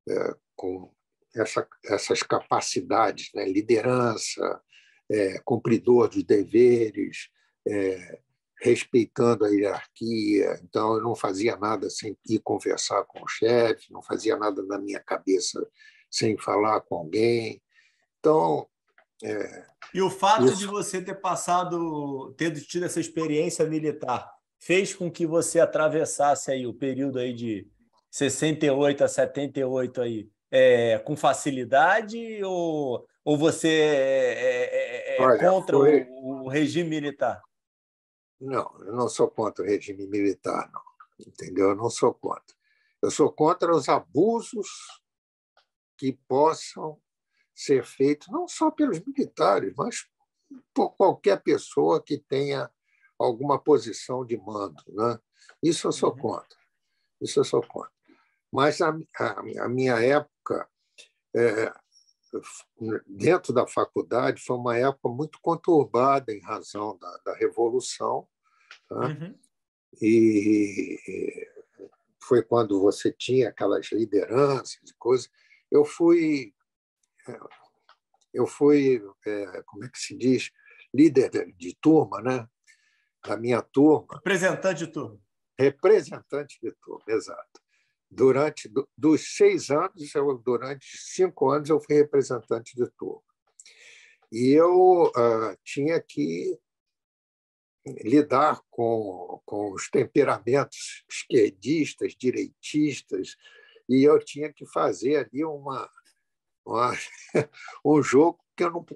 S2: é, com essa, essas capacidades, né? liderança, é, cumpridor dos deveres, é, respeitando a hierarquia. Então, eu não fazia nada sem ir conversar com o chefe, não fazia nada na minha cabeça sem falar com alguém. Então. É,
S1: e o fato isso... de você ter passado, ter tido essa experiência militar, fez com que você atravessasse aí o período aí de 68 a 78 aí, é, com facilidade ou, ou você é, é, é, é Olha, contra foi... o, o, regime militar?
S2: Não, eu não sou contra o regime militar, não. Entendeu? Eu não sou contra. Eu sou contra os abusos que possam ser feitos não só pelos militares, mas por qualquer pessoa que tenha alguma posição de mando. Né? Isso eu sou uhum. contra. Isso eu sou contra. Mas a, a, a minha época, é, dentro da faculdade, foi uma época muito conturbada em razão da, da Revolução. Tá? Uhum. E foi quando você tinha aquelas lideranças e coisas. Eu fui, eu fui, é, como é que se diz, líder de, de turma, né? Da minha turma.
S1: Representante de turma.
S2: Representante de turma, exato durante dos seis anos, eu, durante cinco anos, eu fui representante de turma. E eu uh, tinha que lidar com, com os temperamentos esquerdistas, direitistas, e eu tinha que fazer ali uma, uma um jogo que eu não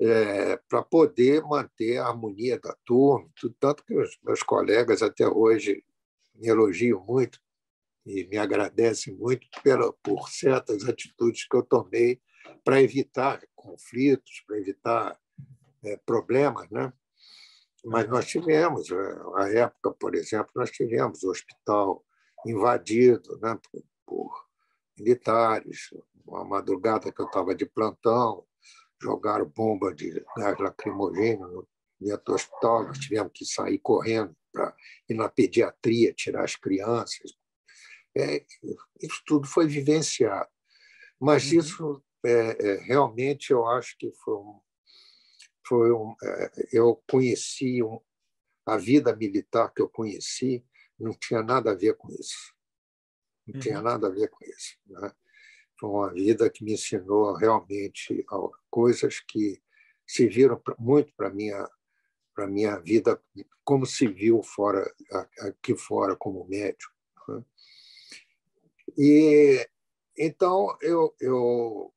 S2: é, para poder manter a harmonia da turma, tanto que os meus colegas até hoje me elogiam muito e me agradecem muito pela, por certas atitudes que eu tomei para evitar conflitos, para evitar é, problemas, né? Mas nós tivemos, é, a época, por exemplo, nós tivemos o hospital invadido né, por, por militares. Uma madrugada que eu estava de plantão, jogaram bomba de gás lacrimogêneo dentro do hospital, nós tivemos que sair correndo para ir na pediatria tirar as crianças. É, isso tudo foi vivenciado. Mas uhum. isso é, é, realmente eu acho que foi um. Foi um é, eu conheci um, a vida militar que eu conheci, não tinha nada a ver com isso. Não uhum. tinha nada a ver com isso. Né? Foi uma vida que me ensinou realmente coisas que serviram muito para minha para minha vida como civil fora aqui fora como médico. Né? E então eu, eu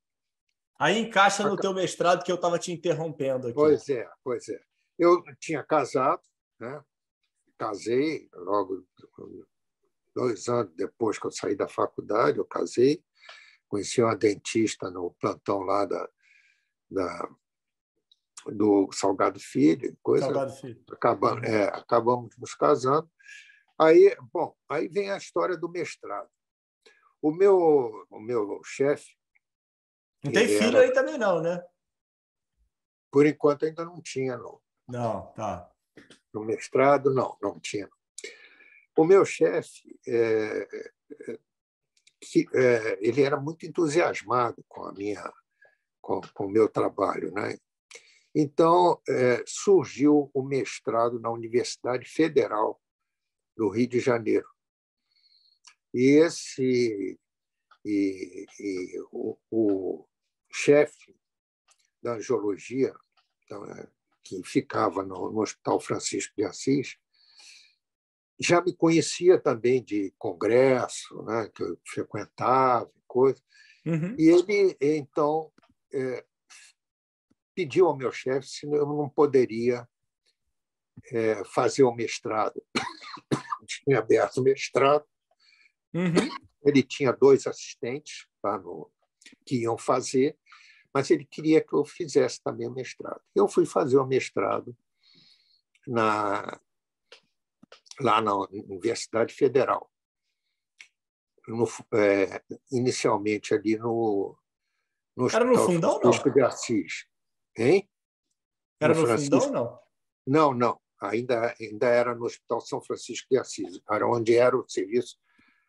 S1: aí encaixa no teu mestrado que eu estava te interrompendo aqui.
S2: Pois é, pois é. Eu tinha casado, né? Casei logo dois anos depois que eu saí da faculdade, eu casei, conheci uma dentista no plantão lá da, da do Salgado Filho, coisa. Salgado Filho. Acabamos, é, acabamos nos casando. Aí, bom, aí vem a história do mestrado. O meu, o meu chefe.
S1: Não tem filho era... aí também, não, né?
S2: Por enquanto ainda não tinha, não.
S1: Não, tá.
S2: No mestrado, não, não tinha. O meu chefe, é, é, é, ele era muito entusiasmado com a minha, com, com o meu trabalho, né? Então é, surgiu o mestrado na Universidade Federal do Rio de Janeiro. E esse e, e o, o chefe da angiologia, então, é, que ficava no, no Hospital Francisco de Assis, já me conhecia também de congresso, né, que eu frequentava, coisa. Uhum. E ele, então, é, pediu ao meu chefe se eu não poderia é, fazer o mestrado. tinha aberto o mestrado. Uhum. Ele tinha dois assistentes lá no, que iam fazer, mas ele queria que eu fizesse também o mestrado. Eu fui fazer o mestrado na lá na Universidade Federal. No, é, inicialmente ali no,
S1: no Era no fundão, Francisco
S2: não? de Assis. Hein?
S1: Era no, no fundão, não?
S2: Não, não. Ainda, ainda era no Hospital São Francisco de Assis, era onde era o serviço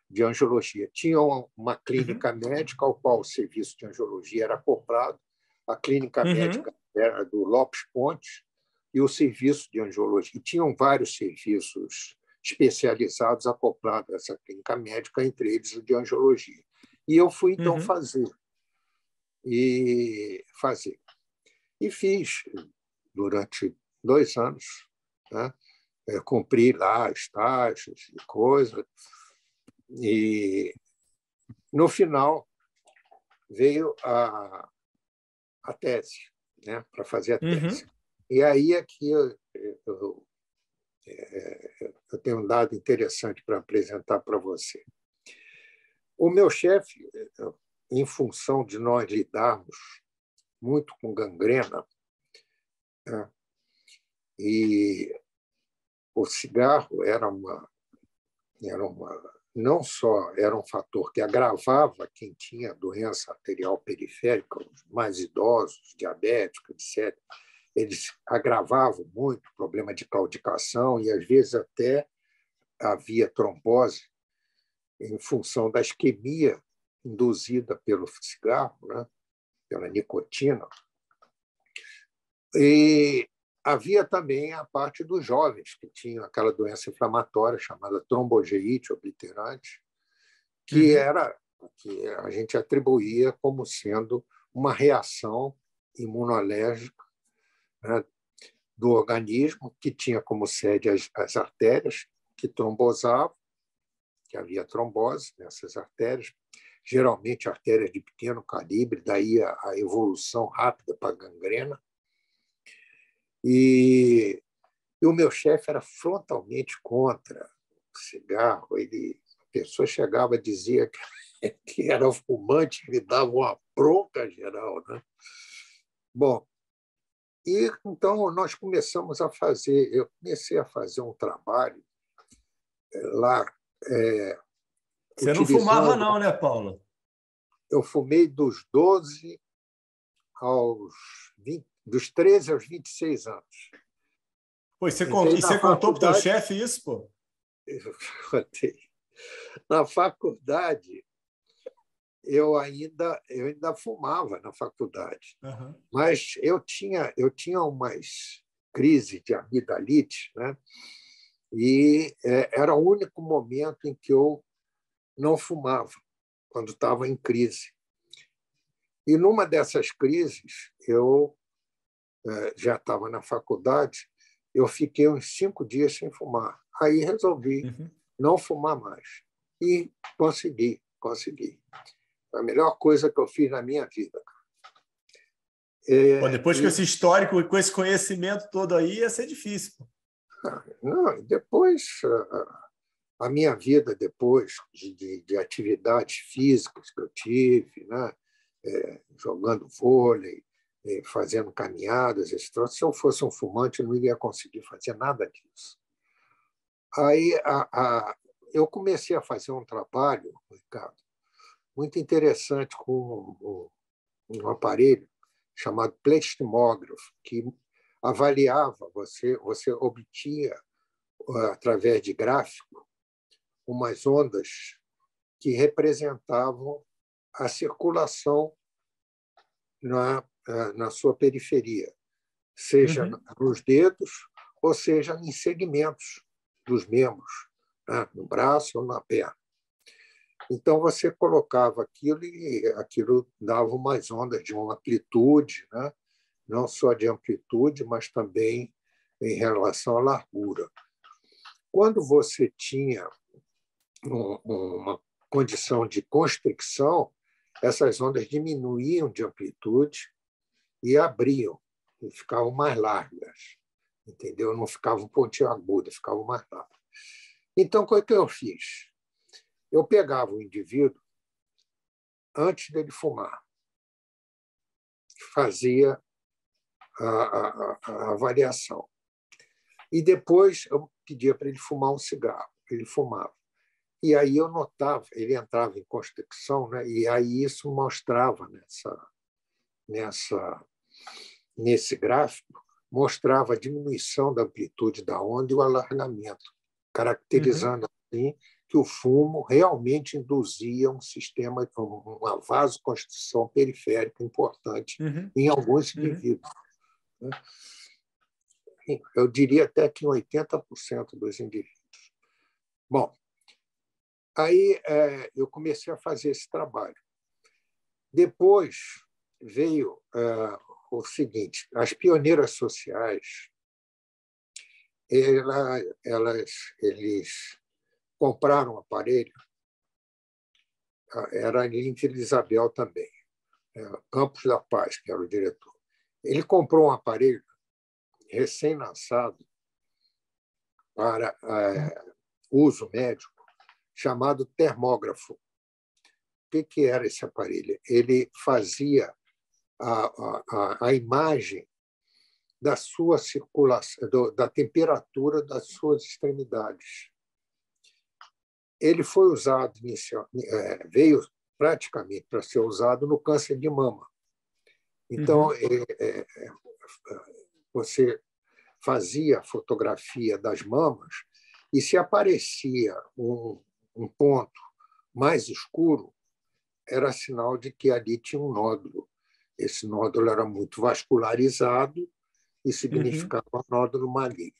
S2: de angiologia. Tinha uma clínica uhum. médica ao qual o serviço de angiologia era acoplado. A clínica uhum. médica era do Lopes Pontes, e o serviço de angiologia. E tinham vários serviços especializados acoplados a essa clínica médica, entre eles o de angiologia. E eu fui, então, uhum. fazer. E fazer. E fiz durante dois anos. Né? É, cumpri lá estágios e coisas. E, no final, veio a, a tese, né? para fazer a uhum. tese. Uhum. E aí é que eu, eu, eu tenho um dado interessante para apresentar para você. O meu chefe, em função de nós lidarmos muito com gangrena, né, e o cigarro era uma, era uma não só era um fator que agravava quem tinha doença arterial periférica, os mais idosos, diabéticos, etc., eles agravavam muito o problema de claudicação e, às vezes, até havia trombose em função da isquemia induzida pelo cigarro, né? pela nicotina. E havia também a parte dos jovens, que tinham aquela doença inflamatória chamada trombogeite obliterante, que uhum. era que a gente atribuía como sendo uma reação imunológica né, do organismo, que tinha como sede as, as artérias que trombosavam, que havia trombose nessas artérias, geralmente artérias de pequeno calibre, daí a, a evolução rápida para a gangrena. E, e, o meu chefe era frontalmente contra cigarro, ele, a pessoa chegava e dizia que, que era fumante, ele dava uma bronca geral. Né? Bom, e então nós começamos a fazer, eu comecei a fazer um trabalho eh, lá. É,
S1: Você não fumava, não, né, Paulo?
S2: Eu fumei dos 12 aos 20, dos 13 aos 26 anos.
S1: Pô, e você, contou, e você contou para o teu chefe isso, pô?
S2: Eu contei. Na faculdade, eu ainda eu ainda fumava na faculdade, uhum. mas eu tinha eu tinha umas crises de amidalite, né? E é, era o único momento em que eu não fumava quando estava em crise. E numa dessas crises eu já estava na faculdade, eu fiquei uns cinco dias sem fumar. Aí resolvi uhum. não fumar mais e consegui, consegui. Foi a melhor coisa que eu fiz na minha vida.
S1: É, Bom, depois e... com esse histórico, com esse conhecimento todo aí, ia ser difícil.
S2: Não, depois, a minha vida depois de, de, de atividades físicas que eu tive, né? É, jogando vôlei, é, fazendo caminhadas, esse troço. se eu fosse um fumante, eu não iria conseguir fazer nada disso. Aí a, a, eu comecei a fazer um trabalho, Ricardo, muito interessante com um, um aparelho chamado pleximógrafo, que avaliava, você, você obtinha, através de gráfico, umas ondas que representavam a circulação na, na sua periferia, seja uhum. nos dedos ou seja em segmentos dos membros, né? no braço ou na perna. Então, você colocava aquilo e aquilo dava umas ondas de uma amplitude, né? não só de amplitude, mas também em relação à largura. Quando você tinha uma condição de constricção, essas ondas diminuíam de amplitude e abriam, e ficavam mais largas, entendeu? Não ficavam pontiagudas, ficavam mais largas. Então, o que eu fiz? Eu pegava o indivíduo antes dele fumar, fazia a, a, a avaliação. E depois eu pedia para ele fumar um cigarro. Ele fumava. E aí eu notava, ele entrava em constricção, né? e aí isso mostrava nessa, nessa, nesse gráfico, mostrava a diminuição da amplitude da onda e o alargamento, caracterizando uhum. assim que o fumo realmente induzia um sistema, uma vasoconstrição periférica importante uhum. em alguns uhum. indivíduos. Uhum. Eu diria até que em 80% dos indivíduos. Bom, aí é, eu comecei a fazer esse trabalho. Depois veio é, o seguinte: as pioneiras sociais, ela, elas, eles compraram um aparelho, era em Vila Isabel também, é, Campos da Paz, que era o diretor. Ele comprou um aparelho recém-lançado para é, uso médico, chamado termógrafo. O que, que era esse aparelho? Ele fazia a, a, a imagem da sua circulação, da temperatura das suas extremidades ele foi usado inicial, é, veio praticamente para ser usado no câncer de mama. Então, uhum. é, é, você fazia fotografia das mamas e se aparecia um, um ponto mais escuro, era sinal de que ali tinha um nódulo. Esse nódulo era muito vascularizado e significava uhum. um nódulo maligno.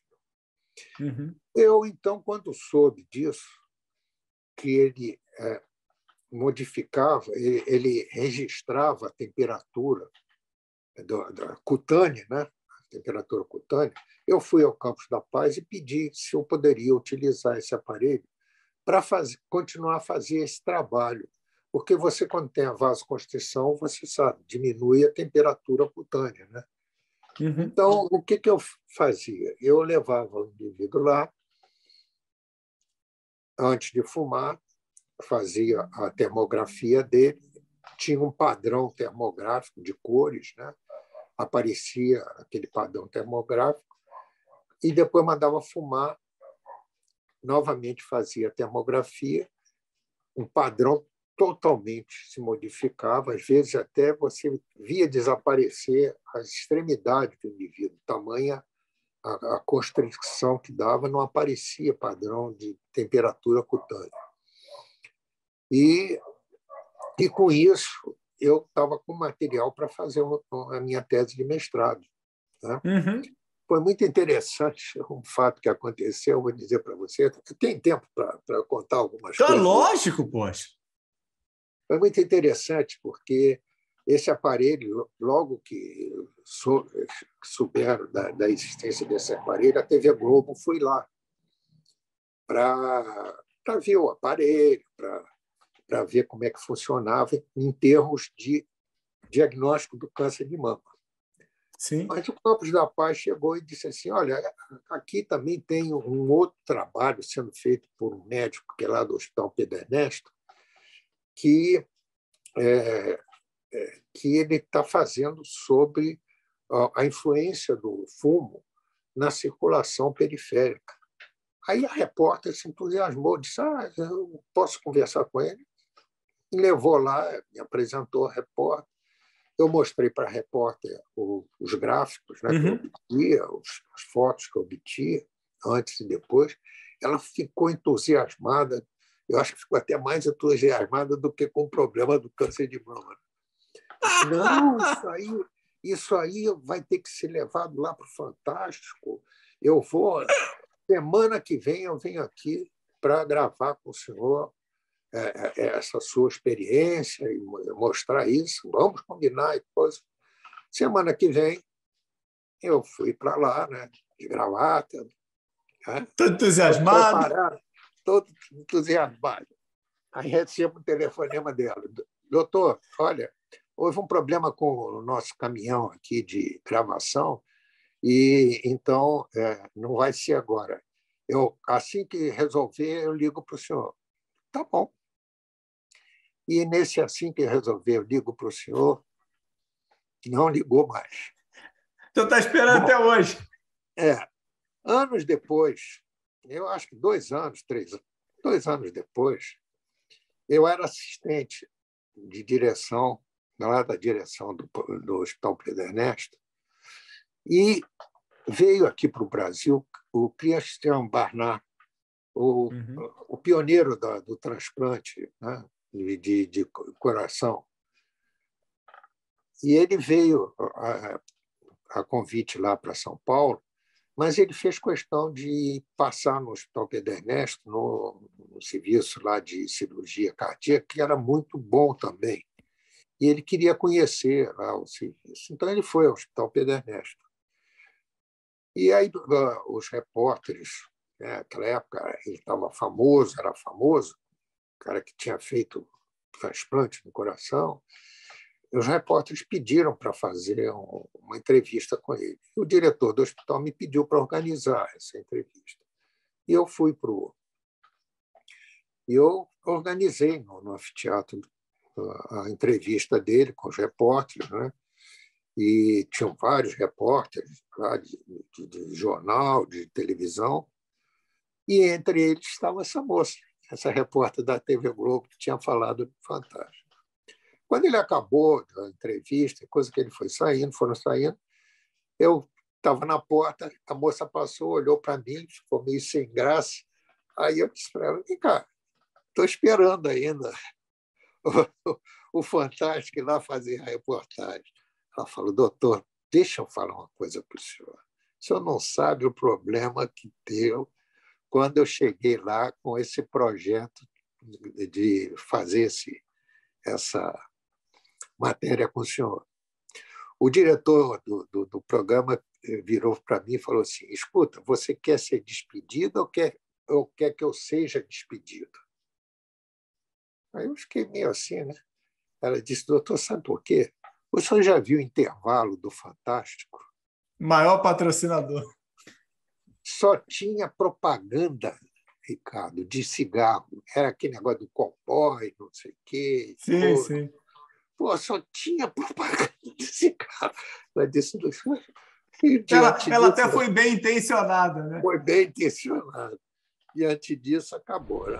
S2: Uhum. Eu, então, quando soube disso, que ele é, modificava, ele, ele, registrava a temperatura do, da cutânea, né? temperatura cutânea. Eu fui ao Campus da Paz e pedi se eu poderia utilizar esse aparelho para continuar a fazer esse trabalho. Porque você, quando tem a vasoconstrição, você sabe, diminui a temperatura cutânea. Né? Uhum. Então, o que, que eu fazia? Eu levava o indivíduo lá, antes de fumar, fazia a termografia dele, tinha um padrão termográfico de cores, né? aparecia aquele padrão termográfico, e depois mandava fumar, novamente fazia a termografia, um padrão totalmente se modificava, às vezes até você via desaparecer as extremidades do indivíduo, tamanha a, a constrição que dava, não aparecia padrão de temperatura cutânea. E, e com isso, eu estava com material para fazer a minha tese de mestrado. Né? Uhum. Foi muito interessante um fato que aconteceu, vou dizer para você. Tem tempo para contar algumas
S1: tá
S2: coisas?
S1: Lógico, poxa.
S2: Foi muito interessante, porque esse aparelho, logo que souberam da, da existência desse aparelho, a TV Globo foi lá para ver o aparelho, para ver como é que funcionava em termos de diagnóstico do câncer de mama. Sim. Mas o Campos da Paz chegou e disse assim: olha, aqui também tem um outro trabalho sendo feito por um médico que é lá do Hospital Pedro Ernesto, que é, é, que ele está fazendo sobre a influência do fumo na circulação periférica. Aí a repórter se entusiasmou, disse: ah, eu posso conversar com ele. E levou lá, me apresentou a repórter. Eu mostrei para a repórter os gráficos né, uhum. que eu obtia, as fotos que eu obtia, antes e depois. Ela ficou entusiasmada. Eu acho que ficou até mais entusiasmada do que com o problema do câncer de mama. Não, isso aí, isso aí vai ter que ser levado lá para o Fantástico. Eu vou. Semana que vem eu venho aqui para gravar com o senhor é, é, é, essa sua experiência e mostrar isso. Vamos combinar e depois. Semana que vem eu fui para lá, né, de gravata.
S1: Né? Todo entusiasmado.
S2: Todo entusiasmado. Aí recebo um telefonema dela. Doutor, olha, houve um problema com o nosso caminhão aqui de gravação e então é, não vai ser agora. Eu assim que resolver eu ligo para o senhor. Tá bom. E nesse assim que resolver eu ligo para o senhor, não ligou mais.
S1: Então está esperando bom, até hoje.
S2: É. Anos depois, eu acho que dois anos, três, dois anos depois, eu era assistente de direção lá da direção do, do Hospital Pedro Ernesto, e veio aqui para o Brasil o Christian Barnard, o, uhum. o pioneiro da, do transplante né, de, de coração. E ele veio a, a convite lá para São Paulo, mas ele fez questão de passar no Hospital Pedro Ernesto, no, no serviço lá de cirurgia cardíaca, que era muito bom também e ele queria conhecer lá o serviço. Então, ele foi ao Hospital Pedro Ernesto. E aí, os repórteres, né, naquela época, ele estava famoso, era famoso, cara que tinha feito transplante no coração. Os repórteres pediram para fazer uma entrevista com ele. O diretor do hospital me pediu para organizar essa entrevista. E eu fui para o. Eu organizei no, no anfiteatro a entrevista dele com os repórteres, né? e tinham vários repórteres lá de, de, de, jornal, de televisão, e entre eles estava essa moça, essa repórter da TV Globo que tinha falado do Fantástico. Quando ele acabou a entrevista, coisa que ele foi saindo, foram saindo, eu estava na porta, a moça passou, olhou para mim, ficou meio sem graça. Aí eu disse para ela: vem cá, estou esperando ainda o, Fantástico lá fazer a reportagem. Ela falou, doutor, deixa eu falar uma coisa para o senhor. O senhor não sabe o problema que deu quando eu cheguei lá com esse projeto de fazer esse, essa matéria com o senhor. O diretor do, do, do programa virou para mim e falou assim: escuta, você quer ser despedido ou quer, ou quer que eu seja despedido? Aí eu fiquei meio assim, né? Ela disse, doutor, sabe por quê? O senhor já viu o intervalo do Fantástico?
S1: Maior patrocinador.
S2: Só tinha propaganda Ricardo, de cigarro. Era aquele negócio do cowboy, não sei o quê.
S1: Sim, pô, sim.
S2: Pô, só tinha propaganda de cigarro.
S1: Ela disse, ela, ela até foi bem intencionada, né?
S2: Foi bem intencionada. E antes disso, acabou. Né?